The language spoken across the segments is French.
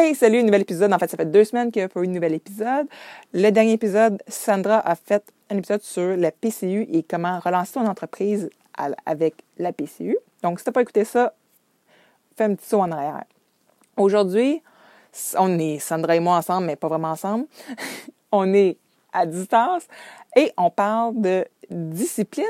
Hey, salut, un nouvel épisode. En fait, ça fait deux semaines qu'il n'y a pas eu de nouvel épisode. Le dernier épisode, Sandra a fait un épisode sur la PCU et comment relancer ton entreprise avec la PCU. Donc, si tu n'as pas écouté ça, fais un petit saut en arrière. Aujourd'hui, on est Sandra et moi ensemble, mais pas vraiment ensemble. on est à distance et on parle de discipline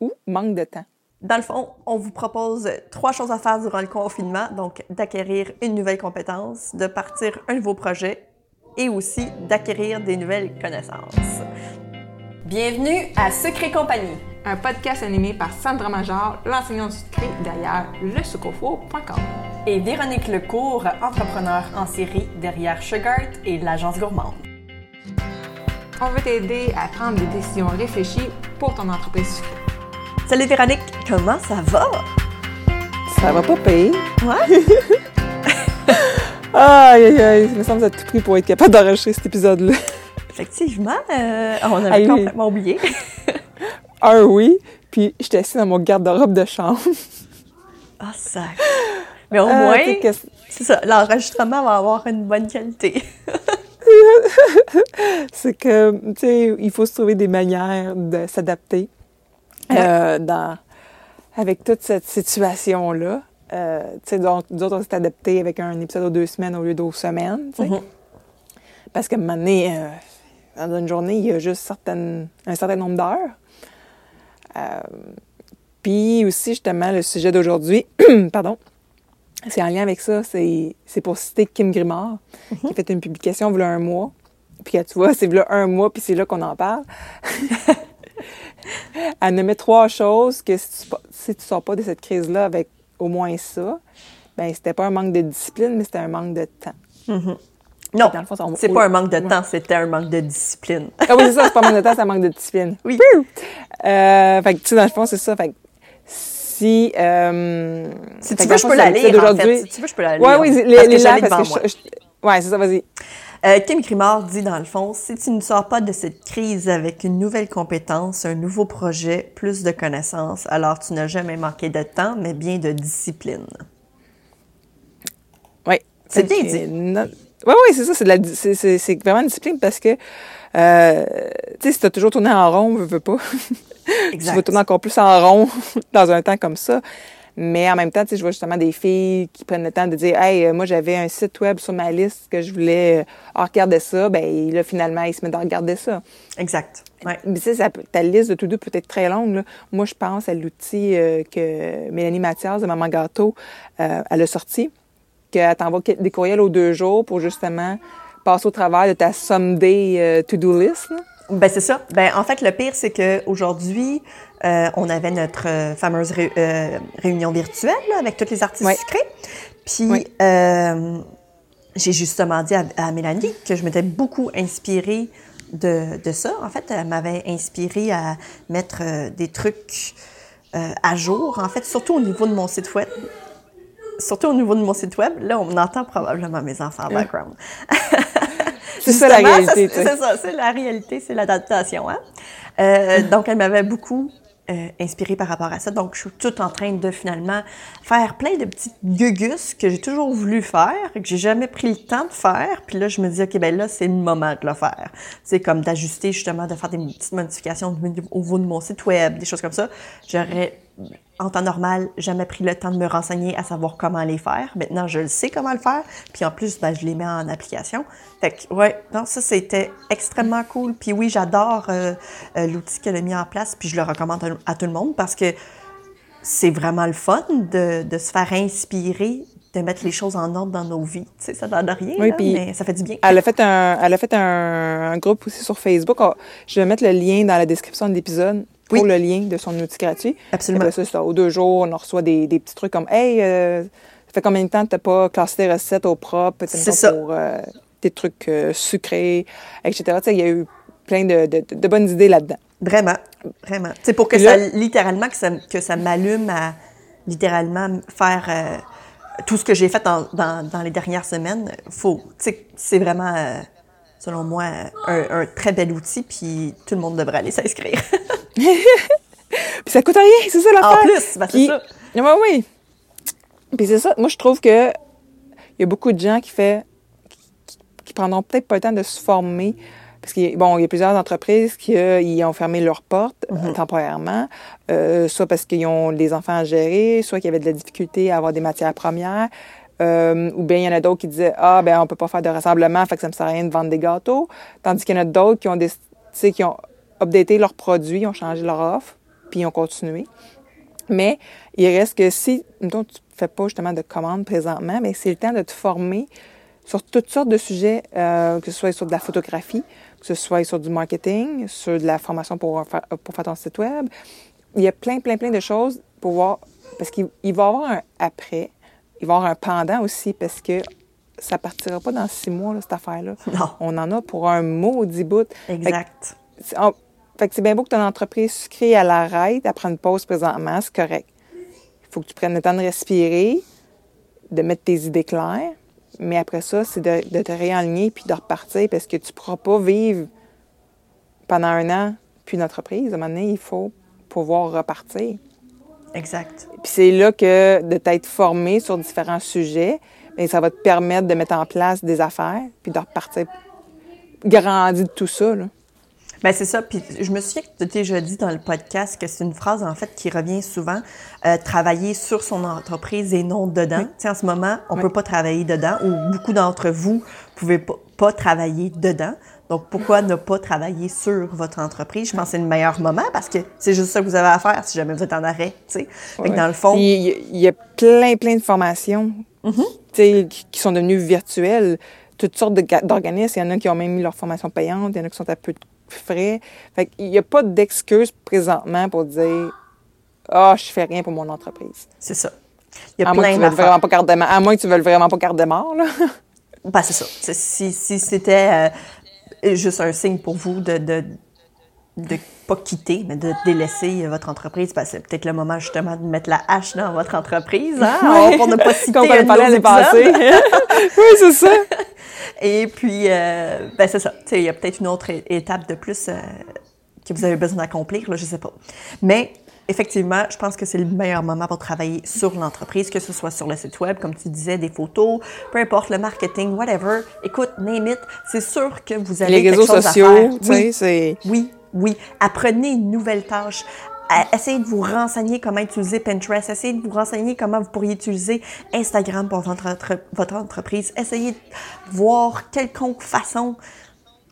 ou manque de temps. Dans le fond, on vous propose trois choses à faire durant le confinement, donc d'acquérir une nouvelle compétence, de partir un nouveau projet et aussi d'acquérir des nouvelles connaissances. Bienvenue à Secret Compagnie, un podcast animé par Sandra Major, l'enseignante du secret derrière lesucofo.com. Et Véronique Lecourt, entrepreneur en série derrière Sugart et l'agence gourmande. On veut t'aider à prendre des décisions réfléchies pour ton entreprise sucrée. Salut Véronique, comment ça va? Ça va pas payer. Ouais? aïe, aïe, aïe, il me semble que tout pris pour être capable d'enregistrer cet épisode-là. Effectivement, euh, on avait complètement oublié. ah oui, puis j'étais assise dans mon garde-robe de chambre. Ah, ça. Mais au ah, moins, c'est ça, l'enregistrement va avoir une bonne qualité. c'est que, tu sais, il faut se trouver des manières de s'adapter. Euh, dans, avec toute cette situation-là. Euh, donc, nous autres, on s'est adaptés avec un épisode aux deux semaines au lieu d'aux semaines. Mm-hmm. Parce qu'à un moment donné, euh, dans une journée, il y a juste certaines, un certain nombre d'heures. Euh, puis aussi, justement, le sujet d'aujourd'hui, pardon, c'est en lien avec ça. C'est pour citer Kim Grimard, mm-hmm. qui a fait une publication il y a un mois. Puis tu vois, c'est là un mois, puis c'est là qu'on en parle. Elle nommait trois choses que si tu, ne sors pas de cette crise-là avec au moins ça, ben c'était pas un manque de discipline, mais c'était un manque de temps. Mm-hmm. Non, c'est pas un manque de temps, c'était un manque de discipline. ah oui, c'est ça, c'est pas un manque de temps, c'est un manque de discipline. Oui. Euh, fait que, tu sais, dans le fond, c'est ça. Fait que, si... Euh, si tu veux, je peux la lire, en fait. Si tu veux, je peux la lire. Ouais, oui, les, les, parce que je, je, ouais, c'est ça, vas-y. Euh, Kim Grimard dit dans le fond, si tu ne sors pas de cette crise avec une nouvelle compétence, un nouveau projet, plus de connaissances, alors tu n'as jamais manqué de temps, mais bien de discipline. Oui. C'est bien dit. Oui, oui, c'est ça. C'est, vraiment une discipline parce que, euh, tu sais, si tu as toujours tourné en rond, ne veux pas. Exact. tu vas tourner encore plus en rond dans un temps comme ça. Mais en même temps, tu sais, je vois justement des filles qui prennent le temps de dire Hey, euh, moi, j'avais un site web sur ma liste que je voulais euh, regarder ça. Ben là, finalement, ils se mettent à regarder ça. Exact. Ouais. Mais tu sais, ta liste de tout deux peut être très longue. Moi, je pense à l'outil euh, que Mélanie Mathias de Maman Gâteau, elle a sorti, qu'elle t'envoie des courriels aux deux jours pour justement passer au travail de ta someday to-do list. Ben c'est ça. Ben en fait, le pire, c'est qu'aujourd'hui, euh, on avait notre euh, fameuse euh, réunion virtuelle avec tous les artistes secrets. Puis j'ai justement dit à, Mélanie que je m'étais beaucoup inspirée de, de, ça. En fait, elle m'avait inspirée à mettre des trucs à jour, en fait, surtout au niveau de mon site web. Surtout au niveau de mon site web. Là, on entend probablement mes enfants en background. c'est ça la réalité. C'est ça, c'est la réalité, c'est l'adaptation. Hein? Euh, donc, elle m'avait beaucoup euh, inspirée par rapport à ça. Donc, je suis toute en train de finalement faire plein de petits gugus que j'ai toujours voulu faire que j'ai jamais pris le temps de faire. Puis là, je me dis, OK, ben là, c'est le moment de le faire. C'est comme d'ajuster justement, de faire des petites modifications au niveau de mon site web, des choses comme ça. J'aurais en temps normal, jamais pris le temps de me renseigner à savoir comment les faire. Maintenant, je le sais comment le faire. Puis en plus, ben, je les mets en application. Fait que, ouais, non, ça, c'était extrêmement cool. Puis oui, j'adore euh, euh, l'outil qu'elle a mis en place. Puis je le recommande à, tout le monde parce que c'est vraiment le fun de, de, se faire inspirer de mettre les choses en ordre dans nos vies. Tu sais, ça donne rien, mais ça fait du bien. Elle a fait un, elle a fait un, groupe aussi sur Facebook. Ah, je vais mettre le lien dans la description de l'épisode pour le lien de son outil gratuit. Absolument. ça, ça, aux deux jours, on reçoit des, des petits trucs comme Hey, euh, ça fait combien de temps que tu n'as pas classé tes recettes au propre? C'est ça. Pour euh, des trucs euh, sucrés, etc. Il y a eu plein de, de, de bonnes idées là-dedans. Vraiment, vraiment. C'est pour que ça, littéralement, que ça, que ça m'allume à littéralement faire tout ce que j'ai fait dans, dans, dans, les dernières semaines. Faut, c'est vraiment, selon moi, un, un, très bel outil, puis tout le monde devrait aller s'inscrire. puis ça coûte rien, c'est ça l'affaire. En plus, ben c'est ça. Oui, oui. Puis c'est ça. Moi, je trouve que il y a beaucoup de gens qui fait qui, qui prendront peut-être pas le temps de se former parce qu'il bon, il y a plusieurs entreprises qui euh, ont fermé leurs portes euh, temporairement, euh, soit parce qu'ils ont des enfants à gérer, soit qu'il y avait de la difficulté à avoir des matières premières. Ou bien il y en a d'autres qui disaient ah ben on peut pas faire de rassemblement, fait ça me sert à rien de vendre des gâteaux, tandis qu'il y en a d'autres qui ont des qui ont updaté leurs produits, ont changé leur offre, puis ils ont continué. Mais il reste que si, mettons, tu fais pas justement de commandes présentement, mais c'est le temps de te former sur toutes sortes de sujets, que ce soit sur de la photographie, que ce soit sur du marketing, sur de la formation pour faire, pour faire ton site web. Il y a plein, plein, plein de choses pour voir, parce qu'il va y avoir un après, il va y avoir un pendant aussi, parce que ça partira pas dans six mois, cette affaire-là. Non. On en a pour un maudit bout. Exact. Fait que c'est bien beau que ton entreprise se crée à l'arrêt, à prendre une pause présentement, c'est correct. Il faut que tu prennes le temps de respirer, de mettre tes idées claires, mais après ça, c'est de, te réaligner puis de repartir parce que tu ne pourras pas vivre pendant un an puis une entreprise. À un moment donné, il faut pouvoir repartir. Exact. Puis c'est là que de t'être formé sur différents sujets, bien, ça va te permettre de mettre en place des affaires puis de repartir grandi de tout ça. Là. Ben c'est ça. Puis je me souviens que tu as déjà dit dans le podcast que c'est une phrase en fait qui revient souvent euh, travailler sur son entreprise et non dedans. Tu sais, en ce moment, on peut pas travailler dedans ou beaucoup d'entre vous pouvez pas, pas travailler dedans. Donc, pourquoi ne pas travailler sur votre entreprise? Je pense que c'est le meilleur moment parce que c'est juste ça que vous avez à faire si jamais vous êtes en arrêt, tu sais. Fait que dans le fond... Il y, a plein, plein de formations mm-hmm. tu qui sont devenues virtuelles. Toutes sortes d'organismes. Il y en a qui ont même mis leur formation payante. Il y en a qui sont à peu de frais. Fait qu'il n'y a pas d'excuse présentement pour dire Ah, oh, je fais rien pour mon entreprise. C'est ça. Il y a à plein moins vraiment pas garder À moins que tu veuilles vraiment pas garder mort, là. Ben, c'est ça. Si, si c'était euh, juste un signe pour vous de, de, de pas quitter, mais de délaisser votre entreprise, ben, c'est peut-être le moment justement de mettre la hache dans votre entreprise, hein, pour ne pas citer Comme parlait passé. oui, c'est ça. Et puis, euh, ben c'est ça. Il y a peut-être une autre étape de plus euh, que vous avez besoin d'accomplir, là, je sais pas. Mais effectivement, je pense que c'est le meilleur moment pour travailler sur l'entreprise, que ce soit sur le site web, comme tu disais, des photos, peu importe, le marketing, whatever. Écoute, name it, c'est sûr que vous avez Les réseaux sociaux, tu sais, c'est... Oui, oui. Apprenez une nouvelle tâche essayez de vous renseigner comment utiliser Pinterest, essayez de vous renseigner comment vous pourriez utiliser Instagram pour votre, votre entreprise, essayez de voir quelconque façon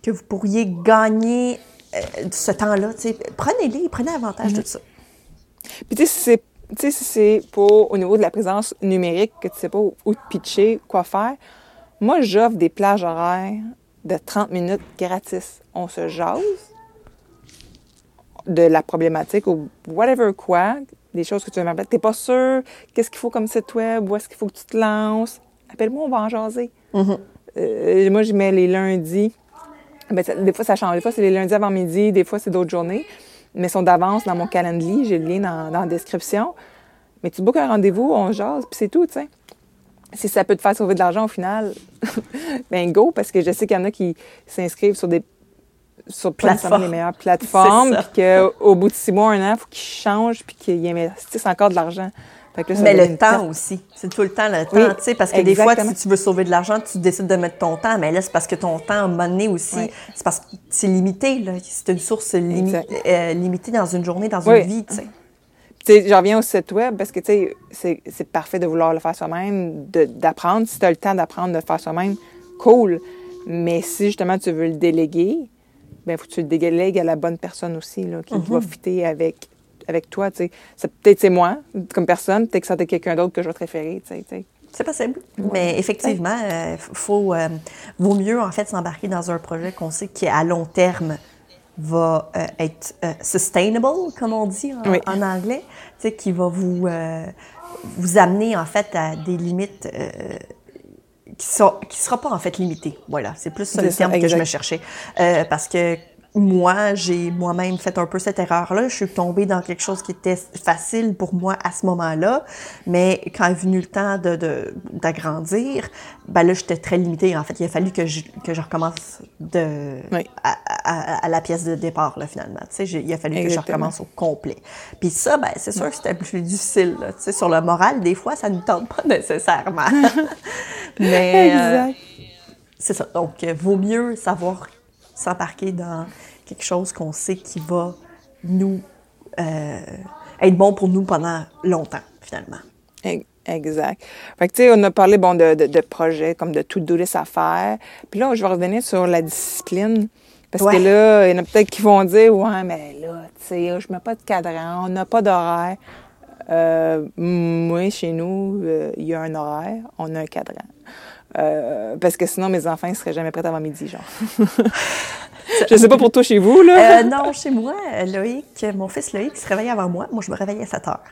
que vous pourriez gagner euh, ce temps-là. Prenez-les, prenez avantage de ça. Puis tu sais, si c'est pour au niveau de la présence numérique que tu sais pas où, où te pitcher, quoi faire, moi j'offre des plages horaires de 30 minutes gratis. On se jase, de la problématique ou whatever quoi, des choses que tu veux m'appeler. T'es pas sûr, qu'est-ce qu'il faut comme site web, où est-ce qu'il faut que tu te lances. Appelle-moi, on va en jaser. Mm-hmm. Euh, moi, je mets les lundis. Ben, des fois, ça change. Des fois, c'est les lundis avant midi, des fois, c'est d'autres journées. Mais sont d'avance dans mon calendrier. J'ai le lien dans, dans, la description. Mais tu bookes un rendez-vous, on jase, puis c'est tout, tu sais. Si ça peut te faire sauver de l'argent au final, ben go, parce que je sais qu'il y en a qui s'inscrivent sur des sur plateforme. les meilleures plateformes, puis qu'au bout de six mois, un an, il faut qu'ils changent, puis qu'ils investissent encore de l'argent. Mais le temps aussi. C'est tout le temps le temps, tu sais, parce que des fois, si tu veux sauver de l'argent, tu décides de mettre ton temps, mais là, c'est parce que ton temps, à un moment donné aussi, c'est parce que c'est limité, là. C'est une source euh, limitée dans une journée, dans une vie, tu sais. J'en reviens au site web parce que, tu sais, c'est parfait de vouloir le faire soi-même, d'apprendre. Si tu as le temps d'apprendre de le faire soi-même, cool. Mais si justement tu veux le déléguer, bien, faut que tu le délègues à la bonne personne aussi, là, qui va mhm. fitter avec, avec toi, tu sais. Peut-être c'est moi, comme personne, peut-être que c'est quelqu'un d'autre que je vais préférer, tu sais. C'est possible. Mais effectivement, il euh, faut, euh, vaut mieux, en fait, s'embarquer dans un projet qu'on sait qui, à long terme, va euh, être sustainable, comme on dit en, anglais, tu sais, qui va vous, vous amener, en fait, à des limites qui ne qui sera pas en fait limité. Voilà, c'est plus ça le terme que je me cherchais. Euh, parce que moi, j'ai moi-même fait un peu cette erreur-là. Je suis tombée dans quelque chose qui était facile pour moi à ce moment-là, mais quand est venu le temps de, d'agrandir, ben là, j'étais très limitée. En fait, il a fallu que je, que je recommence de, à, la pièce de départ, là, finalement. Tu sais, il a fallu que je recommence au complet. Puis ça, ben, c'est sûr que c'était plus difficile. Tu sais, sur le moral, des fois, ça ne tente pas nécessairement. mais euh, c'est ça. Donc, vaut mieux savoir s'embarquer dans quelque chose qu'on sait qui va nous euh, être bon pour nous pendant longtemps, finalement. Exact. Fait que, tu sais, on a parlé, bon, de, de, projets comme de tout douler à faire. Puis là, je vais revenir sur la discipline. Parce que là, il y en a peut-être qui vont dire, ouais, mais là, tu sais, je mets pas de cadran, on n'a pas d'horaire. Euh, moi, chez nous, euh, il y a un horaire, on a un cadran. Euh, parce que sinon, mes enfants ne seraient jamais prêts avant midi, genre. je sais pas pour toi chez vous, là. Euh, non, chez moi, Loïc, mon fils Loïc se réveille avant moi. Moi, je me réveille à 7 heures.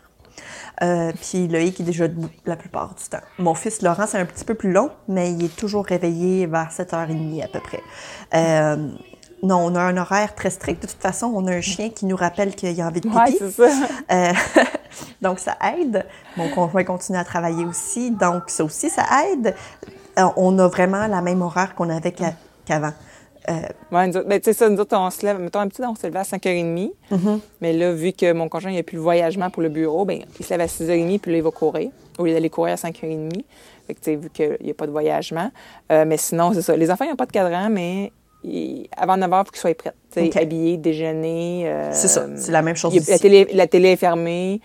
Euh, puis Loïc est déjà debout la plupart du temps. Mon fils Laurent, c'est un petit peu plus long, mais il est toujours réveillé vers 7h30 à peu près. Euh, non, on a un horaire très strict. De toute façon, on a un chien qui nous rappelle qu'il a envie de pipi. Ouais, c'est ça. Euh, donc, ça aide. Mon conjoint continue à travailler aussi. Donc, ça aussi, ça aide. Euh, on a vraiment la même horaire qu'on avait qu'avant. Euh, oui, ben, tu sais, ça, nous autres, on se lève, mettons, un petit on se levait à 5h30. Mm-hmm. Mais là, vu que mon conjoint, il a plus le voyagement pour le bureau, ben, il se lève à 6h30, puis là, il va courir, au lieu d'aller courir à 5h30. Fait que, tu sais, vu qu'il n'y a pas de voyagement. Euh, mais sinon, c'est ça. Les enfants, ils n'ont pas de cadran, mais avant 9h, il faut qu'ils soient prêts. sais, habillés, déjeuner. Euh, c'est ça, c'est la même chose. la, télé, la télé est fermée.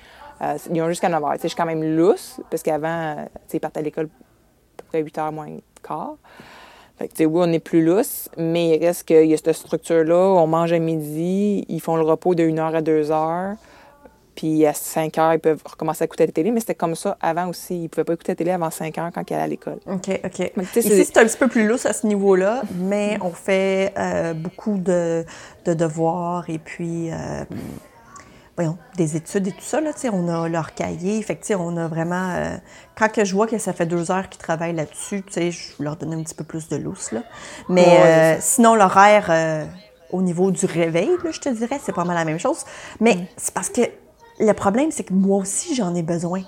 ils ont jusqu'à 9h. Je suis quand même lousse, parce qu'avant, ils partent à l'école près 8h moins quart. Fait que, oui, on est plus lousse, mais il reste qu'il y a cette structure-là. On mange à midi, ils font le repos de 1 heure à 2 heures. Puis à 5 heures, ils peuvent recommencer à écouter la télé. Mais c'était comme ça avant aussi. Ils ne pouvaient pas écouter la télé avant 5 heures quand ils allaient à l'école. OK, OK. Ici, c'est un petit peu plus lousse à ce niveau-là, mais on fait euh, beaucoup de, de, devoirs et puis euh, voyons, des études et tout ça. Là, on a leur cahier. Fait que, on a vraiment. Euh, quand que je vois que ça fait deux heures qu'ils travaillent là-dessus, je leur donne un petit peu plus de lousse. Là. Mais euh, sinon, l'horaire euh, au niveau du réveil, là, je te dirais, c'est pas mal la même chose. Mais mm. c'est parce que le problème, c'est que moi aussi, j'en ai besoin.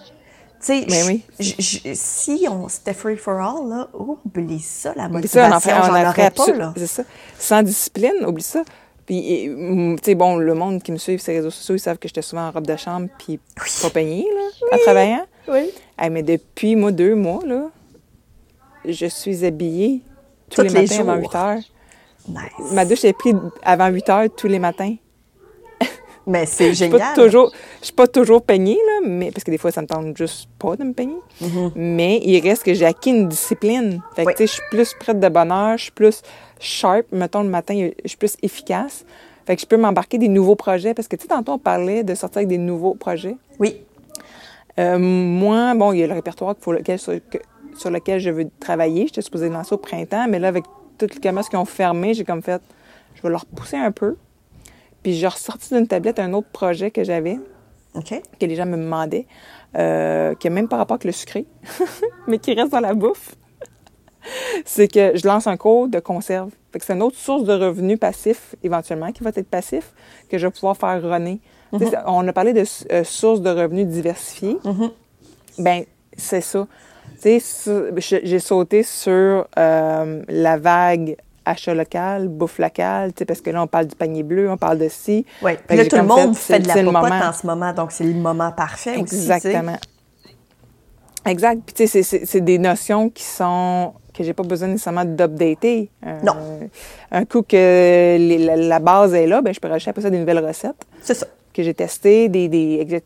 Tu sais, oui. si on c'était free for all, là, oublie ça, la motivation, j'en aurais pas, là. C'est ça. Sans discipline, oublie ça. Puis, mm, tu sais, bon, le monde qui me suit sur les réseaux sociaux, ils savent que j'étais souvent en robe de chambre puis pas peignée, là, en travaillant. Oui. mais depuis, moi, deux mois, là, je suis habillée tous les, matins avant 8 heures. Nice. Ma douche est prise avant 8 heures tous les matins. Mais c'est génial. Je je suis pas toujours peignée, là, mais, parce que des fois, ça me tente juste pas de me peigner. Mm-hmm. Mais il reste que j'ai acquis une discipline. Fait que, tu sais, je suis plus prête de bonheur, je suis plus sharp, mettons, le matin, je suis plus efficace. Fait que je peux m'embarquer des nouveaux projets parce que, tu sais, tantôt, on parlait de sortir avec des nouveaux projets. Oui. Euh, moi, bon, il y a le répertoire pour lequel, sur, lequel je veux travailler. J'étais supposée lancer au printemps, mais là, avec toutes les commerces qui ont fermé, j'ai comme fait, je vais leur pousser un peu. Puis j'ai ressorti d'une tablette un autre projet que j'avais, OK. que les gens me demandaient, euh, qui n'a même pas rapport avec le sucré, mais qui reste dans la bouffe c'est que je lance un cours de conserve. c'est une autre source de revenus passifs, éventuellement, qui va être passif, que je vais pouvoir faire runner. Mhm. On a parlé de euh, sources de revenus diversifiées. Mhm. Ben, c'est ça. J'ai sauté sur euh, la vague achat local, bouffe locale, parce que là, on parle du panier bleu, on parle de ci. Oui, puis là, tout le monde fait, de la popote en ce moment, donc c'est le moment parfait Exactement. Exact. Puis, tu sais, c'est des notions qui sont que j'ai pas besoin nécessairement d'updater. non. Un coup que la, base est là, ben je peux rajouter après ça des nouvelles recettes. C'est ça. Que j'ai testées, des, des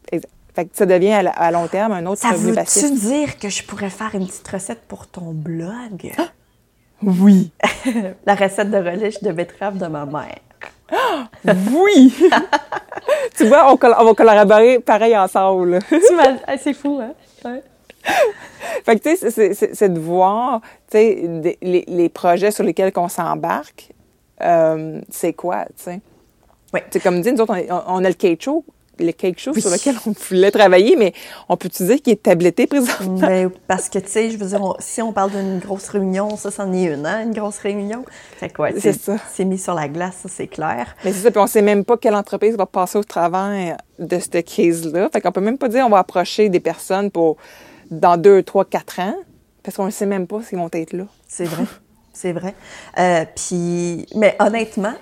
fait que ça devient à, long terme un autre ça revenu passif. Ça veut-tu dire que je pourrais faire une petite recette pour ton blog? Ah! Oui. la recette de relish de betterave de ma mère. oui! tu vois, on, va collaborer pareil ensemble. Ah, c'est fou, hein? Ouais. fait que, tu sais, c'est de voir, tu sais, les, les, projets sur lesquels on s'embarque, euh, c'est quoi, tu sais? Oui. C'est comme dit, nous autres, on, a le cake show. le quelque chose sur lequel on voulait travailler, mais on peut dire qu'il est tabletté présentement? Ben, parce que, tu sais, je veux dire, on- si on parle d'une grosse réunion, ça, c'en est une, hein, une grosse réunion. Fait que, ouais, C'est ça. C'est mis sur la glace, ça, c'est clair. Mais c'est ça, puis on sait même pas quelle entreprise va passer au travers de cette crise-là. Fait qu'on peut même pas dire on va approcher des personnes pour dans deux, trois, quatre ans, parce qu'on ne sait même pas s'ils vont être là. C'est vrai. c'est vrai. Euh, puis, mais honnêtement,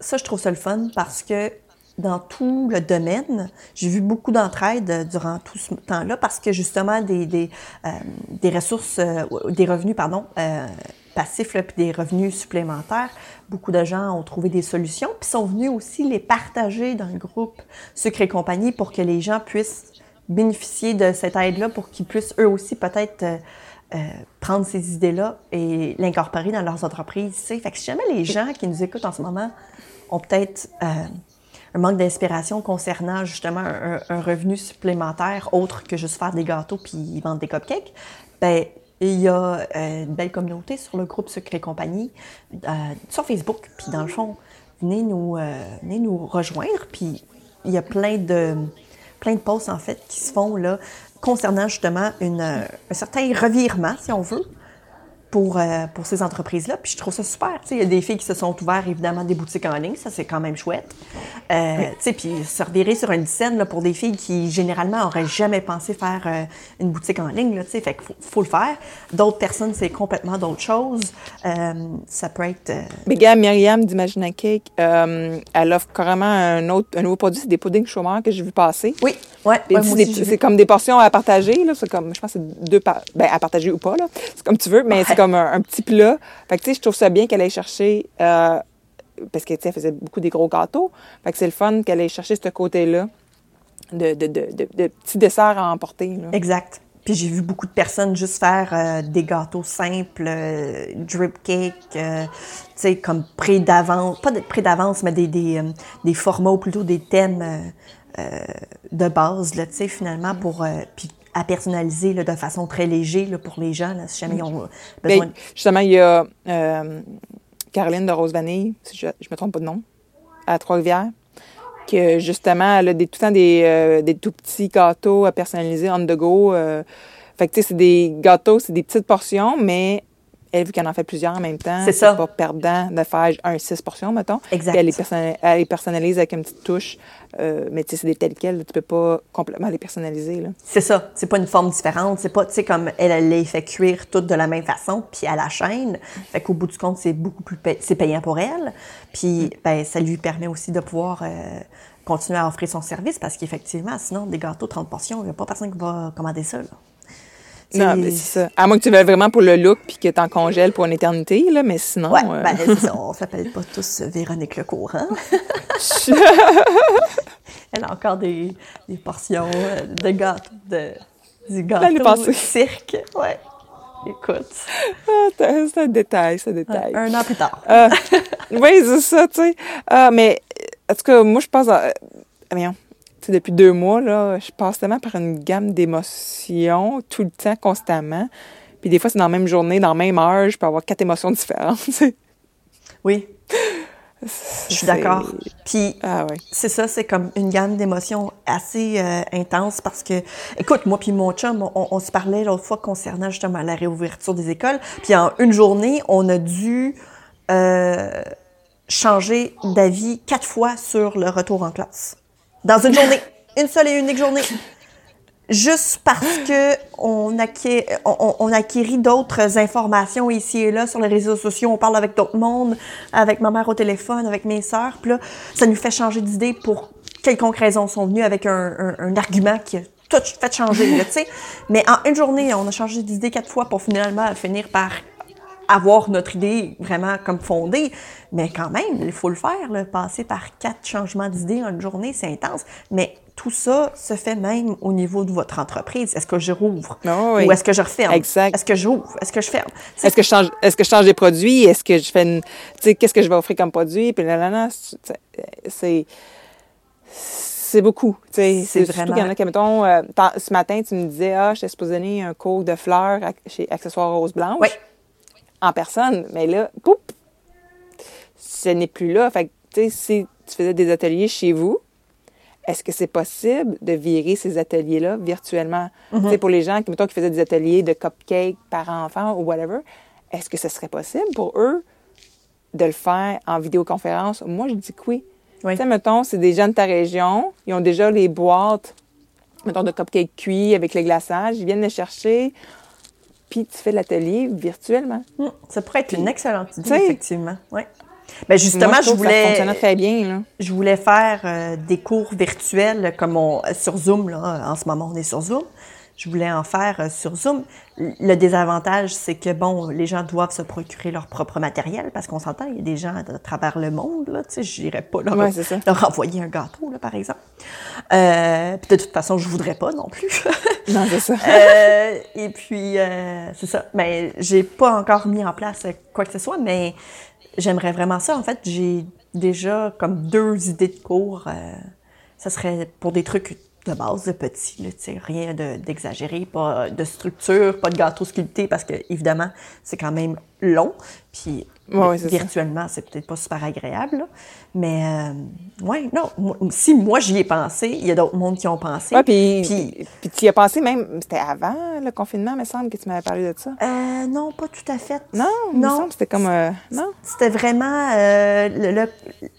ça, je trouve ça le fun parce que dans tout le domaine, j'ai vu beaucoup d'entraide euh, durant tout ce temps-là parce que justement, des, des, euh, ressources, des revenus, pardon, passifs, puis des revenus supplémentaires, beaucoup de gens ont trouvé des solutions, puis sont venus aussi les partager dans le groupe Sucre et compagnie pour que les gens puissent bénéficier de cette aide-là, pour qu'ils puissent eux aussi peut-être euh, euh, prendre ces idées-là et l'incorporer dans leurs entreprises. Fait que si jamais les gens qui nous écoutent en ce moment ont peut-être euh, un manque d'inspiration concernant justement un, revenu supplémentaire autre que juste faire des gâteaux puis vendre des cupcakes, ben il y a une belle communauté sur le groupe Sucre et compagnie sur Facebook. Puis dans le fond, venez nous, venez nous rejoindre. Puis il y a plein de, plein de posts en fait qui se font là concernant justement une, euh, un certain revirement, si on veut, pour, euh, pour ces entreprises-là. Puis je trouve ça super. Il y a des filles qui se sont ouvertes, évidemment, des boutiques en ligne. Ça, c'est quand même chouette. Euh, sais, Puis se revirer sur une scène là, pour des filles qui, généralement, n'auraient jamais pensé faire euh, une boutique en ligne. Là, fait qu'il faut, faut le faire. D'autres personnes, c'est complètement d'autres choses. Euh, ça peut être... Mais gars, Myriam d'Imagine Cake, elle offre carrément un autre, un nouveau produit, c'est des puddings chômeurs que j'ai vu passer. Oui, ouais, c'est comme des portions à partager, là. C'est comme, je pense que c'est deux par, ben, à partager ou pas. C'est comme tu veux, mais Ouais. comme un, petit plat. Fait que, tu sais, je trouve ça bien qu'elle aille chercher, euh, parce que, tu sais, elle faisait beaucoup des gros gâteaux. Fait que c'est le fun qu'elle aille chercher ce côté-là de, de, de, petits desserts à emporter. Exact. Puis j'ai vu beaucoup de personnes juste faire euh, des gâteaux simples, euh, drip cake, tu sais, comme près d'avance, pas de près d'avance, mais des, des, des formats ou plutôt des thèmes de base, tu sais, finalement, pour, à personnaliser là, de façon très léger là, pour les gens, là, si jamais ils ont besoin. Ben, justement, il y a euh, Caroline de Rose Vanille, si je ne me trompe pas de nom, à Trois-Rivières, que justement, elle a des, tout le temps des, euh, des tout petits gâteaux à personnaliser on the go. euh. fait que, tu sais, c'est des gâteaux, c'est des petites portions, mais elle, vu qu'elle en fait plusieurs en même temps, C'est ça. pas perdant de faire un six portions, mettons. Exact. Puis elle les, personnalise, elle les personnalise avec une petite touche. euh, mais tu sais, c'est des tels quels, tu peux pas complètement les personnaliser, là. C'est ça, c'est pas une forme différente, c'est pas, tu sais, comme elle, elle les fait cuire toutes de la même façon, puis à la chaîne. Fait qu'au bout du compte, c'est beaucoup plus, pay- c'est payant pour elle. Puis, ben, ça lui permet aussi de pouvoir euh, continuer à offrir son service, parce qu'effectivement, sinon, des gâteaux 30 portions, il y a pas personne qui va commander ça, là. Non, C'est- mais c'est ça. À moins que tu veuilles vraiment pour le look puis que t'en congèles pour une éternité, là, mais sinon. Ouais, euh, ben, c'est ça, on s'appelle pas tous Véronique Lecourt, hein? Elle a encore des, des portions euh, de gâteaux, de, du gâteau passée. cirque, ouais. Écoute, Ah, c'est un détail, c'est un détail. un an plus tard. Oui, c'est ça, tu sais. Mais, en tout cas, moi, je passe à. voyons. Depuis deux mois, là, je passe tellement par une gamme d'émotions, tout le temps, constamment. Puis des fois, c'est dans la même journée, dans la même heure, je peux avoir quatre émotions différentes. Oui, je suis d'accord. Puis Ah, oui. c'est ça, c'est comme une gamme d'émotions assez euh, intense parce que, écoute, moi puis mon chum, on, on se parlait l'autre fois concernant justement la réouverture des écoles. Puis en une journée, on a dû euh, changer d'avis quatre fois sur le retour en classe. Dans une journée, une seule et unique journée. Juste parce que on, acquis, on, acquérit d'autres informations ici et là sur les réseaux sociaux, on parle avec d'autres mondes, avec ma mère au téléphone, avec mes sœurs, puis là, ça nous fait changer d'idée pour quelconque raison. Sont venus avec un, un- argument qui a tout fait changer, tu sais. Mais en une journée, on a changé d'idée quatre fois pour finalement finir par avoir notre idée vraiment comme fondée. Mais quand même, il faut le faire, là, passer par quatre changements d'idée en une journée, c'est intense. Mais tout ça se fait même au niveau de votre entreprise. Est-ce que je rouvre? Ah oui. Ou est-ce que je referme? Exact. Est-ce que j'ouvre? Est-ce que je ferme? Est-ce que je change, est-ce que je change des produits? Est-ce que je fais une, tu sais, qu'est-ce que je vais offrir comme produit? Puis là, là, là, c'est, c'est, beaucoup, tu sais. C'est vraiment- qu'il y en a qui, mettons, euh, ce matin, tu me disais, ah, j'étais supposée donner un cours de fleurs à- chez Accessoires Rose Blanche. Oui. En personne. Mais là, poup! Ce n'est plus là. Fait que, tu sais, si tu faisais des ateliers chez vous, est-ce que c'est possible de virer ces ateliers-là virtuellement? Tu sais, Pour les gens qui, mettons, qui faisaient des ateliers de cupcakes par enfant ou whatever, est-ce que ce serait possible pour eux de le faire en vidéoconférence? Moi, je dis que oui. Oui. Tu sais, mettons, c'est des gens de ta région, ils ont déjà les boîtes, mettons, de cupcakes cuits avec les glaçages, ils viennent les chercher, puis tu fais l'atelier virtuellement. Hmm, Ça pourrait être une excellente idée, effectivement. Ouais. Ben justement, Moi, je, Ça voulais, fonctionnait très bien, là. je voulais faire euh, des cours virtuels comme on, sur Zoom. Là, en ce moment, on est sur Zoom. Je voulais en faire euh, sur Zoom. Le désavantage, c'est que, bon, les gens doivent se procurer leur propre matériel parce qu'on s'entend, il y a des gens à travers le monde, là, tu sais, j'irais pas leur, Ouais, leur envoyer un gâteau, là, par exemple. Euh, puis de toute façon, je voudrais pas non plus. Non, c'est ça. Euh, et puis, euh, c'est ça. Mais j'ai pas encore mis en place quoi que ce soit, mais j'aimerais vraiment ça. En fait, j'ai déjà comme deux idées de cours. euh, ça serait pour des trucs de base, de petits, là, rien de- d'exagéré, pas de structure, pas de gâteau sculpté, parce que, évidemment, c'est quand même long. Puis, Ouais, virtuellement, c'est peut-être pas super agréable, là. Mais, euh, ouais, non. moi- si moi, j'y ai pensé, il y a d'autres mondes qui ont pensé. Ouais, puis, Puis- puis tu y as pensé même, c'était avant le confinement, il me semble que tu m'avais parlé de ça. Euh, non, pas tout à fait. Non, non. c'était comme, euh, non? C'était vraiment euh, le- le-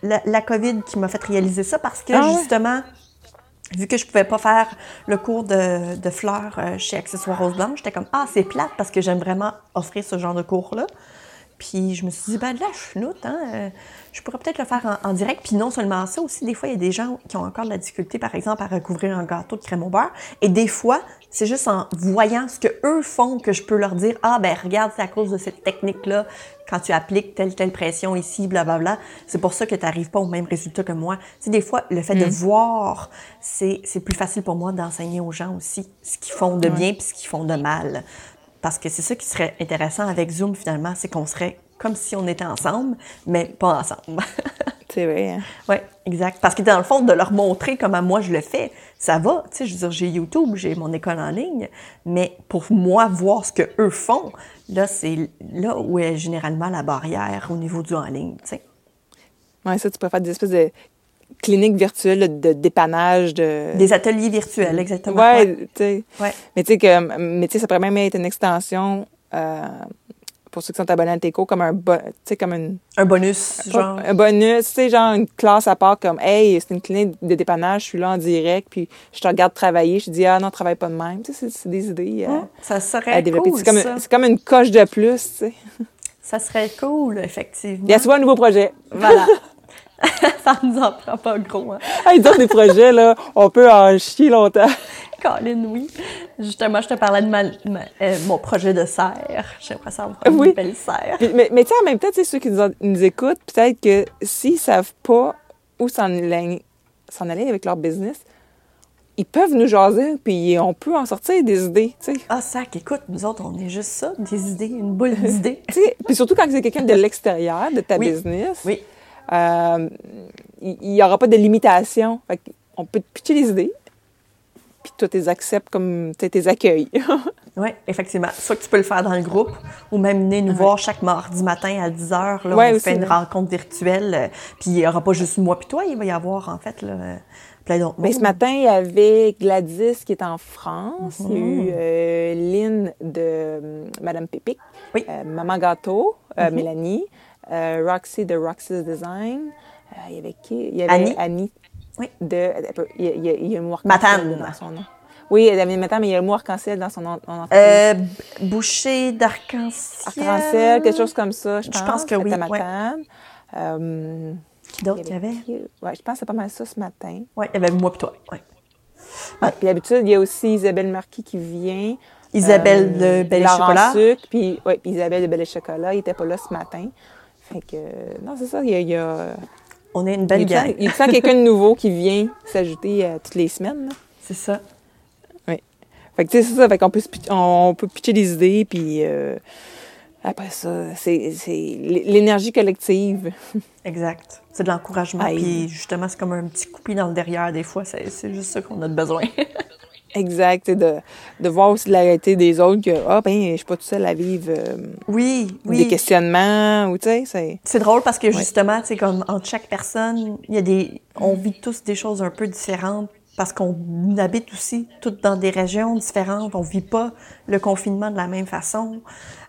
la, la COVID qui m'a fait réaliser ça parce que Ah ouais? Vu que je pouvais pas faire le cours de, fleurs euh, chez Accessoires Rose Blanche, j'étais comme ah c'est plate parce que j'aime vraiment offrir ce genre de cours là. Puis je me suis dit ben de la chenoute, hein, euh, je pourrais peut-être le faire en, en direct. Puis non seulement ça aussi, des fois il y a des gens qui ont encore de la difficulté, par exemple à recouvrir un gâteau de crème au beurre. Et des fois c'est juste en voyant ce que eux font que je peux leur dire ah ben regarde c'est à cause de cette technique là quand tu appliques telle telle pression ici blablabla c'est pour ça que tu n'arrives pas au même résultat que moi. Tu sais des fois le fait de voir c'est c'est plus facile pour moi d'enseigner aux gens aussi ce qu'ils font de bien puis ce qu'ils font de mal. Parce que c'est ça qui serait intéressant avec Zoom finalement c'est qu'on serait comme si on était ensemble mais pas ensemble C'est vrai. hein? Oui, exact. Parce que dans le fond, de leur montrer comment moi je le fais, ça va. Tu sais, je veux dire, j'ai YouTube, j'ai mon école en ligne, mais pour moi, voir ce que eux font, là, c'est là où est généralement la barrière au niveau du en ligne, tu sais. Ouais, ça, tu peux faire des espèces de cliniques virtuelles de dépannage de. Des ateliers virtuels, exactement. Ouais, Ouais. tu sais. Ouais. Mais tu sais que, mais tu sais, ça pourrait même être une extension euh, pour ceux qui sont abonnés à tes cours, comme un, bo- comme une, Un bonus, genre. un bonus, tu sais, genre une classe à part, comme, hey, c'est une clinique de dépannage, je suis là en direct, puis je te regarde travailler, je te dis, ah non, travaille pas de même. Tu sais, c'est- des idées euh, ça à serait développer. cool, c'est comme, c'est comme une coche de plus, tu sais. Ça serait cool, effectivement. Il y a souvent un nouveau projet. Voilà. ça nous en prend pas gros, hein. Hey, d'autres des projets, là, on peut en chier longtemps. Colin, oui. Justement, je te parlais de ma- ma- euh, mon projet de serre. J'aimerais ça avoir une Oui. belle serre. Mais mais tu sais, en même temps, ceux qui nous, nous écoutent, peut-être que s'ils savent pas où s'en aller, avec leur business, ils peuvent nous jaser, puis on peut en sortir des idées, tu sais. Ah, sac, écoute, nous autres, on est juste ça, des idées, une boule d'idées. Tu sais, Puis surtout quand c'est quelqu'un de l'extérieur de ta Oui. business, Oui, euh, il n'y aura pas de limitation. Fait on peut te pitcher les idées, puis toi, tu les acceptes comme tu les accueilles. oui, effectivement. Soit que tu peux le faire dans le groupe, ou même venir nous voir chaque mardi matin à 10 h. Là, Ouais, on aussi, fait une ouais. rencontre virtuelle. euh, Puis il n'y aura pas juste moi puis toi, il va y avoir, en fait, là, plein d'autres Mais ce matin, il y avait Gladys qui est en France. Il y a Mhm. eu euh, Lynn de euh, Madame Pépic. Oui. Euh, Maman Gâteau, Mhm. Mélanie. Roxy de Roxy's Design. Il y avait qui? Il y avait Annie. Annie. Oui. De, il, y a, il y a- il arc-en-ciel Matane. dans son nom. Oui, avait Matane, mais il y a le mot arc-en-ciel dans son nom. Euh, boucher d'arc-en-ciel. Arc-en-ciel, quelque chose comme ça, je Je pense. pense que oui, ouais. Matane. Euh, Qui d'autre qu'il y avait? qui- Ouais, je pense que c'est pas mal ça ce matin. Oui, il y avait moi puis toi. Ouais. Ah, Puis d'habitude, il y a aussi Isabelle Marquis qui vient. Isabelle Euh, de Belle et Chocolat. Sucre, puis, ouais, puis Isabelle de Belle et Chocolat, il était pas là ce matin. Fait que, non, c'est ça, il y a, il y a, On est une il belle a, gang. il y quelqu'un de nouveau qui vient s'ajouter euh, toutes les semaines. là? C'est ça. Fait que, tu sais, c'est ça, fait qu'on peut, on peut pitcher des idées, puis euh, après ça, c'est c'est l'énergie collective. Exact. C'est de l'encouragement. Puis justement, c'est comme un petit coup de pied dans le derrière des fois. C'est c'est juste ça qu'on a de besoin. Exact, de, de voir aussi la réalité des autres que, ah, ben, je suis pas toute seule à vivre euh, Oui, oui. des questionnements, ou tu sais, c'est. C'est drôle parce que justement, tu sais, comme entre chaque personne, il y a des, on vit tous des choses un peu différentes parce qu'on habite aussi toutes dans des régions différentes. On vit pas le confinement de la même façon.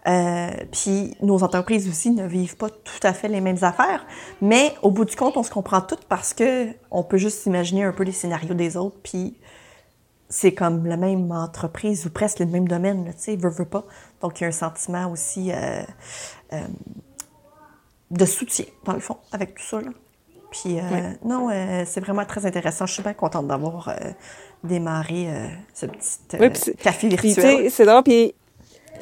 Euh, puis nos entreprises aussi ne vivent pas tout à fait les mêmes affaires. Mais au bout du compte, on se comprend toutes parce que on peut juste imaginer un peu les scénarios des autres. Puis c'est comme la même entreprise ou presque le même domaine, tu sais, veut, veut pas. Donc il y a un sentiment aussi euh, euh, de soutien, dans le fond, avec tout ça. Là. Puis, euh, non, c'est vraiment très intéressant. Je suis bien contente d'avoir démarré ce petit café virtuel. c'est drôle. Puis,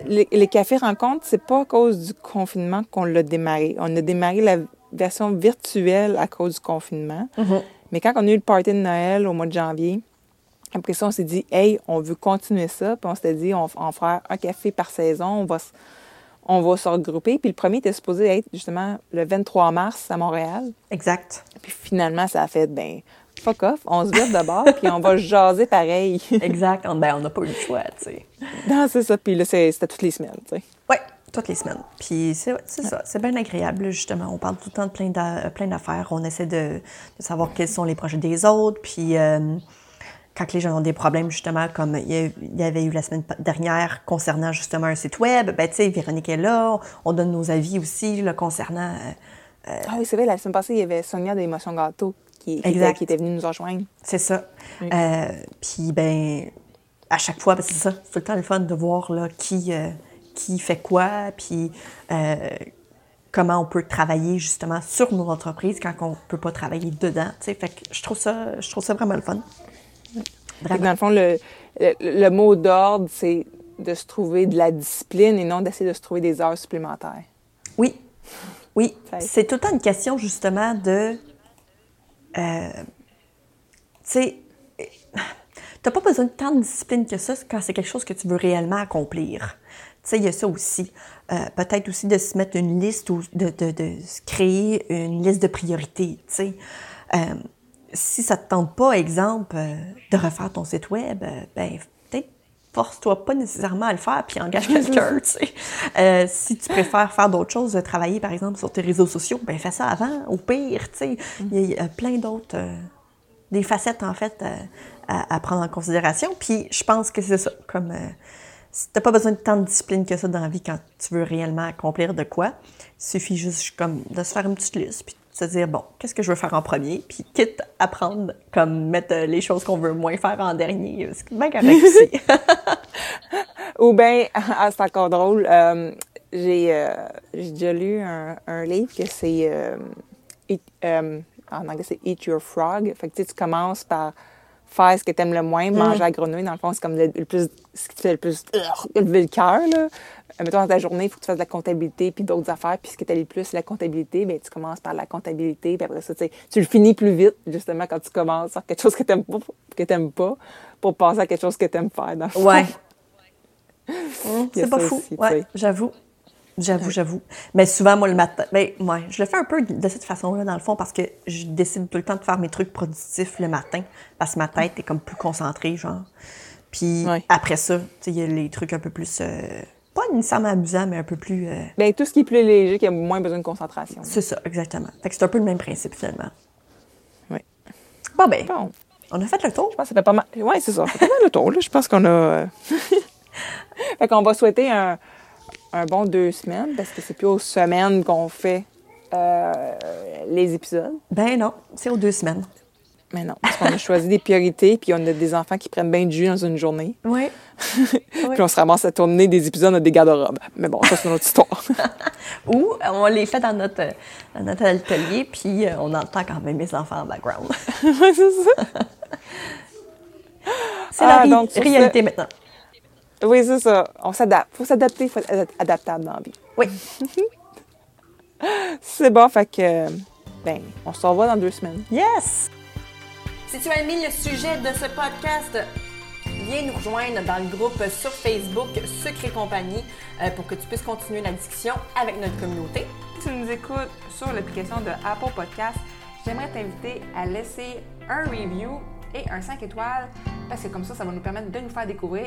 les, les, cafés rencontres, c'est pas à cause du confinement qu'on l'a démarré. On a démarré la version virtuelle à cause du confinement. Mm-hmm. Mais quand on a eu le party de Noël au mois de janvier, après ça, on s'est dit, hey, on veut continuer ça. Puis on s'est dit, on, va faire un café par saison. On va on va se regrouper. Puis le premier était supposé être justement le 23 mars à Montréal. Exact. Puis finalement, ça a fait, ben, fuck off, on se vire de bord, puis on va jaser pareil. exact. Ben, on n'a pas eu le choix, tu sais. Non, c'est ça. Puis là, c'était toutes les semaines, tu sais. Oui, toutes les semaines. Puis c'est ça, c'est bien agréable, justement. On parle tout le temps de plein d'affaires. On essaie de, de, savoir quels sont les projets des autres, puis... Euh, quand les gens ont des problèmes, justement, comme il y avait eu la semaine dernière concernant justement un site web, ben, tu sais, Véronique est là, on donne nos avis aussi, là, concernant... Euh, ah oui, c'est vrai, la semaine passée, il y avait Sonia de Émotion Gâteau qui, qui, était, qui, était, venue nous rejoindre. C'est ça. Euh, puis, ben, à chaque fois, ben, c'est ça, c'est tout le temps le fun de voir, là, qui, euh, qui fait quoi, puis comment on peut travailler, justement, sur nos entreprises quand on peut pas travailler dedans, tu sais. Fait que je trouve ça, je trouve ça vraiment le fun. Dans le fond, le, le, mot d'ordre, c'est de se trouver de la discipline et non d'essayer de se trouver des heures supplémentaires. Oui. Oui. C'est tout le temps une question, justement, de. Euh, tu sais, t'as pas besoin de tant de discipline que ça quand c'est quelque chose que tu veux réellement accomplir. Tu sais, il y a ça aussi. Euh, peut-être aussi de se mettre une liste ou de, de, de, créer une liste de priorités. Tu sais. Euh, si ça te tente pas, exemple, euh, de refaire ton site web, euh, ben peut-être force-toi pas nécessairement à le faire puis engage quelqu'un, tu sais. Euh, si tu préfères faire d'autres choses, travailler par exemple sur tes réseaux sociaux, ben fais ça avant, au pire, tu sais. Il y a plein d'autres, des facettes en fait à, prendre en considération. Puis je pense que c'est ça, comme si t'as pas besoin de tant de discipline que ça dans la vie quand tu veux réellement accomplir de quoi, il suffit juste comme de se faire une petite liste puis se dire, bon, qu'est-ce que je veux faire en premier? Puis quitte à prendre, comme mettre euh, les choses qu'on veut moins faire en dernier. C'est bien correct aussi. Ou bien, ah, c'est encore drôle, euh, j'ai euh, déjà lu un, un livre que c'est, euh, en anglais, c'est Eat Your Frog. Fait que tu commences par faire ce que tu aimes le moins, manger à grenouille, dans le fond, c'est comme le, plus, ce qui te fait le plus lever le cœur, là. Euh, mettons, dans ta journée, il faut que tu fasses de la comptabilité puis d'autres affaires, puis ce que tu plus, c'est la comptabilité, bien, tu commences par la comptabilité, puis après ça, tu le finis plus vite, justement, quand tu commences par quelque chose que tu n'aimes pas, que t'aimes pas, pour passer à quelque chose que tu aimes faire, dans le Ouais. C'est pas fou, ouais, j'avoue. J'avoue, j'avoue. Mais souvent, moi, le matin, ben, ouais, je le fais un peu de cette façon-là, dans le fond, parce que je décide tout le temps de faire mes trucs productifs le matin, parce que ma tête est comme plus concentrée, genre. Puis après ça, tu sais, il y a les trucs un peu plus, euh, pas nécessairement amusants, mais un peu plus... Euh... Ben, tout ce qui est plus léger, qui a moins besoin de concentration. C'est ça, exactement. Fait que c'est un peu le même principe, finalement. Oui. Bon, ben, on a fait le tour. Je pense que ça fait pas mal... Oui, c'est ça, ça fait pas mal le tour, là. Je pense qu'on a... Euh, fait qu'on va souhaiter un un bon deux semaines parce que c'est plus aux semaines qu'on fait euh, les épisodes. Ben non, c'est aux deux semaines. Mais non, parce qu'on a choisi des priorités, puis on a des enfants qui prennent bien du jus dans une journée. Oui. puis on se ramasse à tourner des épisodes dans des garde-robes. Mais bon, ça, c'est notre histoire. Ou on les fait dans notre, dans notre atelier, puis euh, on entend quand même mes enfants en background. c'est ça. c'est la ah, donc, réalité maintenant. Oui, c'est ça. On s'adapte. Il faut s'adapter, il faut être adaptable dans la vie. Oui. c'est bon, fait que, ben, on se revoit dans deux semaines. Yes! Si tu as aimé le sujet de ce podcast, viens nous rejoindre dans le groupe sur Facebook Secret Compagnie euh, pour que tu puisses continuer la discussion avec notre communauté. Si tu nous écoutes sur l'application de Apple Podcast, j'aimerais t'inviter à laisser un review et un 5 étoiles parce que comme ça, ça va nous permettre de nous faire découvrir